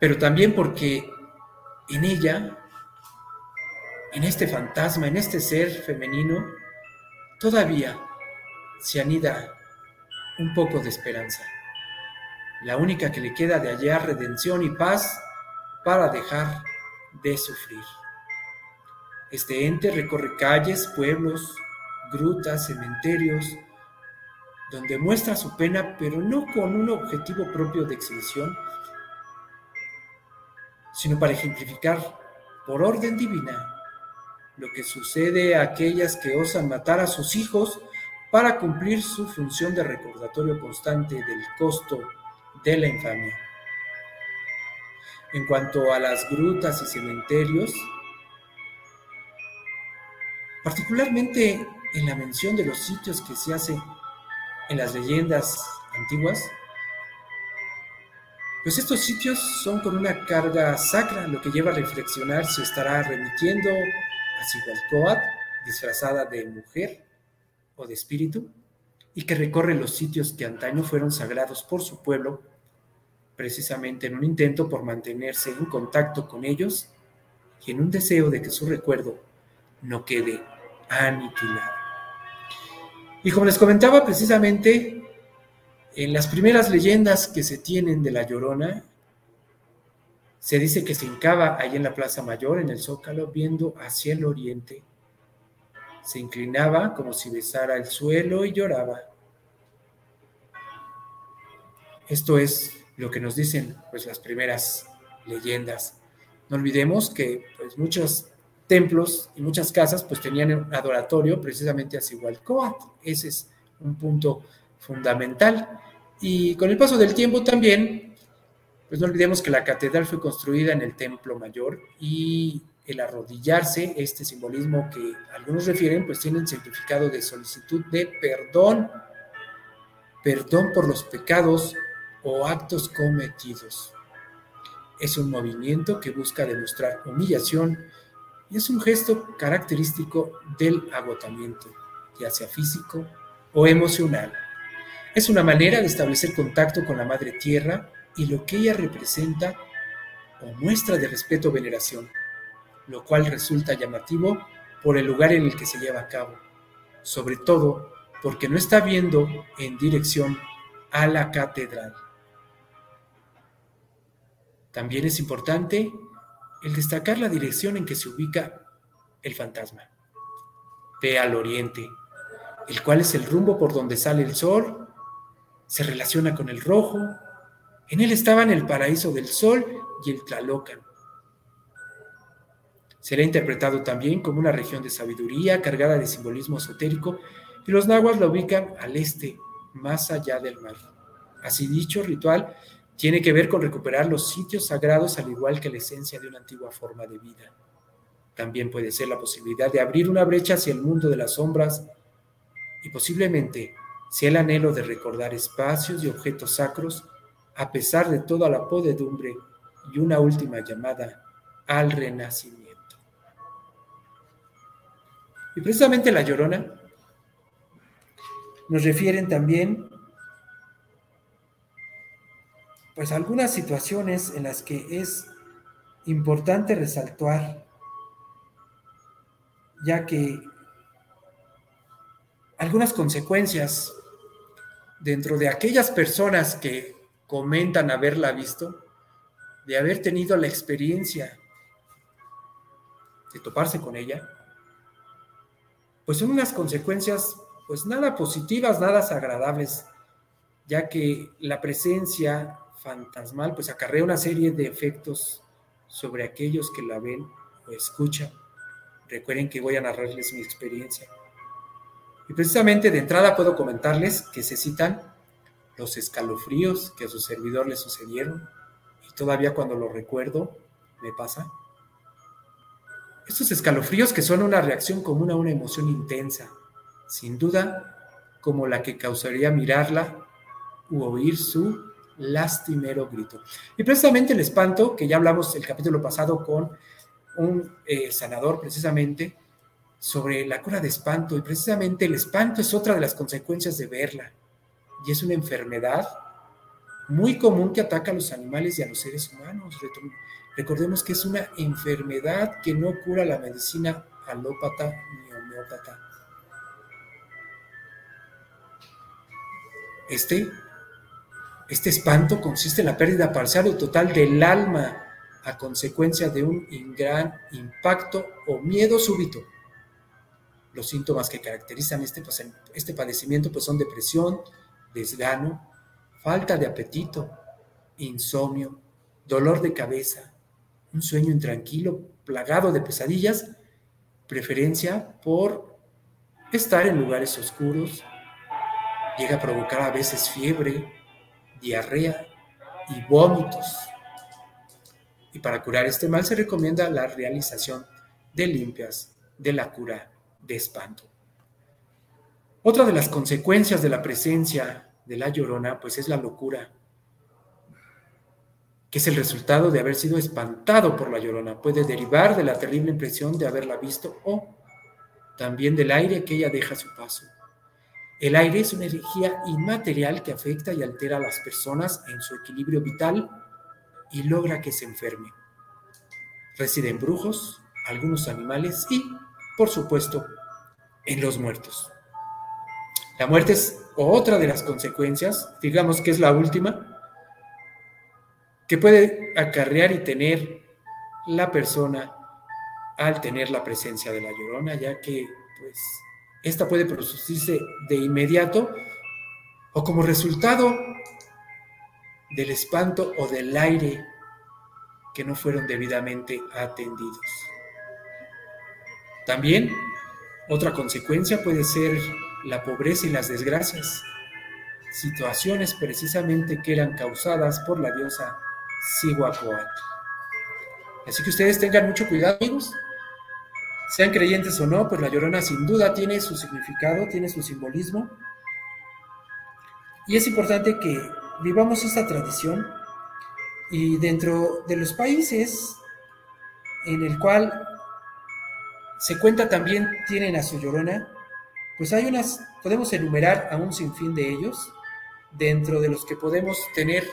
Pero también porque en ella, en este fantasma, en este ser femenino, todavía se anida un poco de esperanza. La única que le queda de hallar redención y paz para dejar de sufrir. Este ente recorre calles, pueblos, grutas, cementerios, donde muestra su pena, pero no con un objetivo propio de exhibición, sino para ejemplificar por orden divina lo que sucede a aquellas que osan matar a sus hijos para cumplir su función de recordatorio constante del costo de la infamia. En cuanto a las grutas y cementerios, particularmente en la mención de los sitios que se hace en las leyendas antiguas, pues estos sitios son con una carga sacra, lo que lleva a reflexionar si estará remitiendo a Cihualcoatl, disfrazada de mujer o de espíritu, y que recorre los sitios que antaño fueron sagrados por su pueblo, precisamente en un intento por mantenerse en contacto con ellos y en un deseo de que su recuerdo no quede aniquilado. Y como les comentaba precisamente, en las primeras leyendas que se tienen de la Llorona, se dice que se hincaba ahí en la Plaza Mayor, en el Zócalo, viendo hacia el oriente. Se inclinaba como si besara el suelo y lloraba. Esto es lo que nos dicen pues, las primeras leyendas. No olvidemos que pues, muchos templos y muchas casas pues, tenían un adoratorio precisamente a Cihualcoatl. Ese es un punto fundamental. Y con el paso del tiempo también, pues no olvidemos que la catedral fue construida en el Templo Mayor y el arrodillarse, este simbolismo que algunos refieren, pues tiene el significado de solicitud de perdón, perdón por los pecados o actos cometidos. Es un movimiento que busca demostrar humillación es un gesto característico del agotamiento, ya sea físico o emocional. Es una manera de establecer contacto con la Madre Tierra y lo que ella representa o muestra de respeto o veneración, lo cual resulta llamativo por el lugar en el que se lleva a cabo, sobre todo porque no está viendo en dirección a la catedral. También es importante el destacar la dirección en que se ubica el fantasma. Ve al oriente, el cual es el rumbo por donde sale el sol se relaciona con el rojo. En él estaban el paraíso del sol y el Tlalocan. Será interpretado también como una región de sabiduría cargada de simbolismo esotérico y los nahuas la ubican al este, más allá del mar. Así dicho ritual tiene que ver con recuperar los sitios sagrados al igual que la esencia de una antigua forma de vida. También puede ser la posibilidad de abrir una brecha hacia el mundo de las sombras y posiblemente si el anhelo de recordar espacios y objetos sacros, a pesar de toda la podedumbre y una última llamada al renacimiento. Y precisamente la llorona nos refieren también pues algunas situaciones en las que es importante resaltar, ya que algunas consecuencias dentro de aquellas personas que comentan haberla visto, de haber tenido la experiencia de toparse con ella, pues son unas consecuencias pues nada positivas, nada agradables, ya que la presencia fantasmal pues acarrea una serie de efectos sobre aquellos que la ven o escuchan. Recuerden que voy a narrarles mi experiencia. Y precisamente de entrada puedo comentarles que se citan los escalofríos que a su servidor le sucedieron y todavía cuando lo recuerdo me pasa. Estos escalofríos que son una reacción común a una emoción intensa, sin duda como la que causaría mirarla u oír su lastimero grito. Y precisamente el espanto, que ya hablamos el capítulo pasado con un eh, sanador precisamente, sobre la cura de espanto y precisamente el espanto es otra de las consecuencias de verla y es una enfermedad muy común que ataca a los animales y a los seres humanos. Recordemos que es una enfermedad que no cura la medicina alópata ni homeópata. Este, este espanto consiste en la pérdida parcial o total del alma a consecuencia de un gran impacto o miedo súbito. Los síntomas que caracterizan este, este padecimiento pues, son depresión, desgano, falta de apetito, insomnio, dolor de cabeza, un sueño intranquilo, plagado de pesadillas, preferencia por estar en lugares oscuros, llega a provocar a veces fiebre, diarrea y vómitos. Y para curar este mal se recomienda la realización de limpias de la cura de espanto. Otra de las consecuencias de la presencia de la llorona, pues es la locura, que es el resultado de haber sido espantado por la llorona. Puede derivar de la terrible impresión de haberla visto o también del aire que ella deja a su paso. El aire es una energía inmaterial que afecta y altera a las personas en su equilibrio vital y logra que se enfermen. Reside brujos, algunos animales y, por supuesto, en los muertos. La muerte es otra de las consecuencias, digamos que es la última, que puede acarrear y tener la persona al tener la presencia de la llorona, ya que pues esta puede producirse de inmediato o como resultado del espanto o del aire que no fueron debidamente atendidos. También otra consecuencia puede ser la pobreza y las desgracias, situaciones precisamente que eran causadas por la diosa Cihuacóatl. Así que ustedes tengan mucho cuidado, amigos. Sean creyentes o no, pues la llorona sin duda tiene su significado, tiene su simbolismo. Y es importante que vivamos esta tradición y dentro de los países en el cual se cuenta también tienen a su llorona, pues hay unas, podemos enumerar a un sinfín de ellos, dentro de los que podemos tener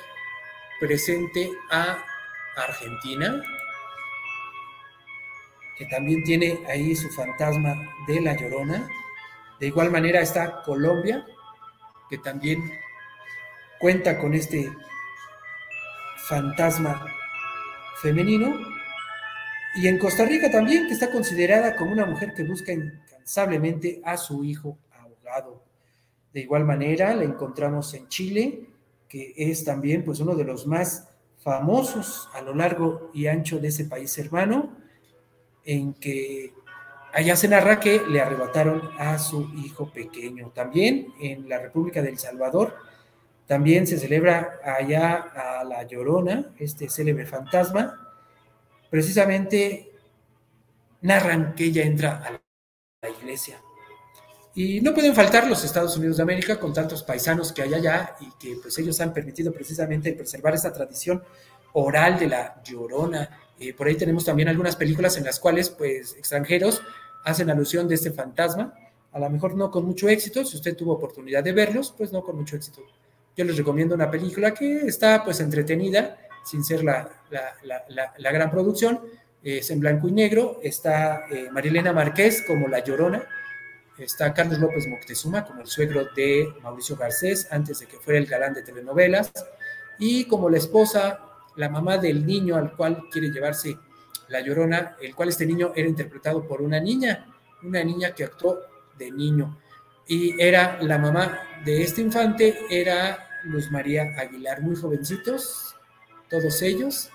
presente a Argentina, que también tiene ahí su fantasma de la llorona. De igual manera está Colombia, que también cuenta con este fantasma femenino. Y en Costa Rica también, que está considerada como una mujer que busca incansablemente a su hijo ahogado. De igual manera, la encontramos en Chile, que es también pues uno de los más famosos a lo largo y ancho de ese país hermano, en que allá se narra que le arrebataron a su hijo pequeño. También en la República del Salvador, también se celebra allá a la Llorona, este célebre fantasma, precisamente narran que ella entra a la iglesia. Y no pueden faltar los Estados Unidos de América con tantos paisanos que hay allá y que pues ellos han permitido precisamente preservar esta tradición oral de la llorona. Eh, por ahí tenemos también algunas películas en las cuales pues extranjeros hacen alusión de este fantasma, a lo mejor no con mucho éxito, si usted tuvo oportunidad de verlos, pues no con mucho éxito. Yo les recomiendo una película que está pues entretenida, sin ser la, la, gran producción. Es en blanco y negro. Está eh, Marilena Márquez como La Llorona. Está Carlos López Moctezuma como el suegro de Mauricio Garcés antes de que fuera el galán de telenovelas. Y como la esposa, la mamá del niño al cual quiere llevarse La Llorona, el cual este niño era interpretado por una niña, una niña que actuó de niño. Y era la mamá de este infante, era Luz María Aguilar, muy jovencitos, todos ellos,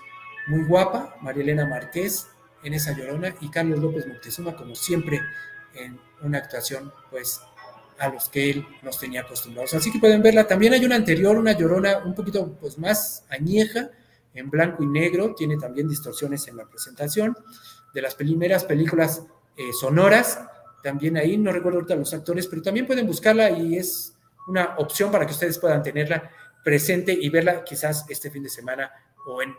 muy guapa, María Elena Márquez en esa llorona y Carlos López Moctezuma, como siempre, en una actuación, pues, a los que él nos tenía acostumbrados. Así que pueden verla. También hay una anterior, una llorona un poquito pues, más añeja, en blanco y negro, tiene también distorsiones en la presentación. De las primeras películas eh, sonoras, también ahí, no recuerdo ahorita los actores, pero también pueden buscarla y es una opción para que ustedes puedan tenerla presente y verla quizás este fin de semana o en,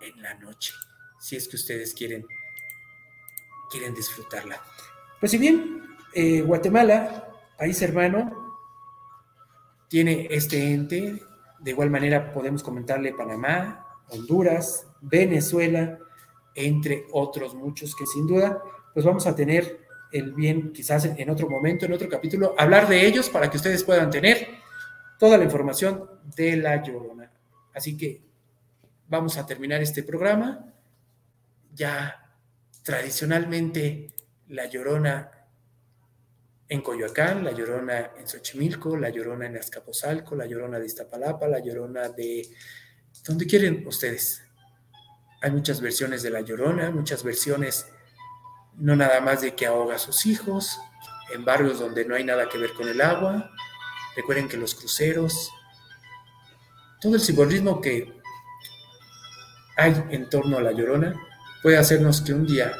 en la noche, si es que ustedes quieren, quieren disfrutarla. Pues si bien eh, Guatemala, país hermano, tiene este ente, de igual manera podemos comentarle Panamá, Honduras, Venezuela, entre otros muchos que sin duda, pues vamos a tener el bien quizás en otro momento, en otro capítulo, hablar de ellos para que ustedes puedan tener toda la información de la Llorona. Así que vamos a terminar este programa. Ya tradicionalmente la Llorona en Coyoacán, La Llorona en Xochimilco, La Llorona en Azcapotzalco, La Llorona de Iztapalapa, La Llorona de... donde quieren ustedes. Hay muchas versiones de La Llorona, muchas versiones no nada más de que ahoga a sus hijos, en barrios donde no hay nada que ver con el agua. Recuerden que los cruceros, todo el simbolismo que hay en torno a la llorona puede hacernos que un día,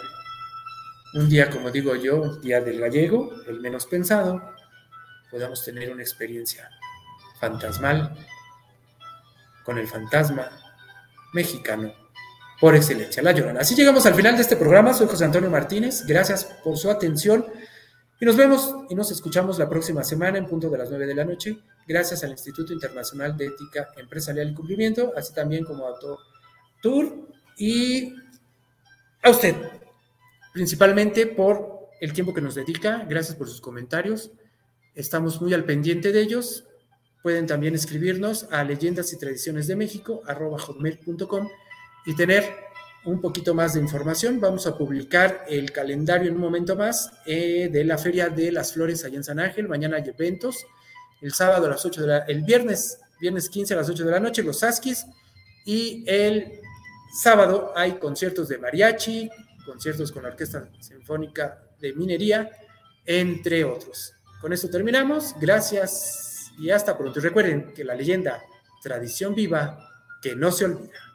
un día como digo yo, día del gallego, el menos pensado, podamos tener una experiencia fantasmal con el fantasma mexicano por excelencia, La Llorona. Así llegamos al final de este programa. Soy José Antonio Martínez. Gracias por su atención. Y nos vemos y nos escuchamos la próxima semana en punto de las 9 de la noche, gracias al Instituto Internacional de Ética Empresarial y Cumplimiento, así también como a Tour y a usted, principalmente por el tiempo que nos dedica. Gracias por sus comentarios. Estamos muy al pendiente de ellos. Pueden también escribirnos a leyendas y tradiciones de México, y tener un poquito más de información. Vamos a publicar el calendario en un momento más eh, de la Feria de las Flores allá en San Ángel. Mañana hay eventos. El sábado a las 8 de. El viernes, viernes 15 a las 8 de la noche, los Askis. Y el sábado hay conciertos de mariachi, conciertos con la Orquesta Sinfónica de Minería, entre otros. Con esto terminamos. Gracias y hasta pronto. Y recuerden que la leyenda, tradición viva, que no se olvida.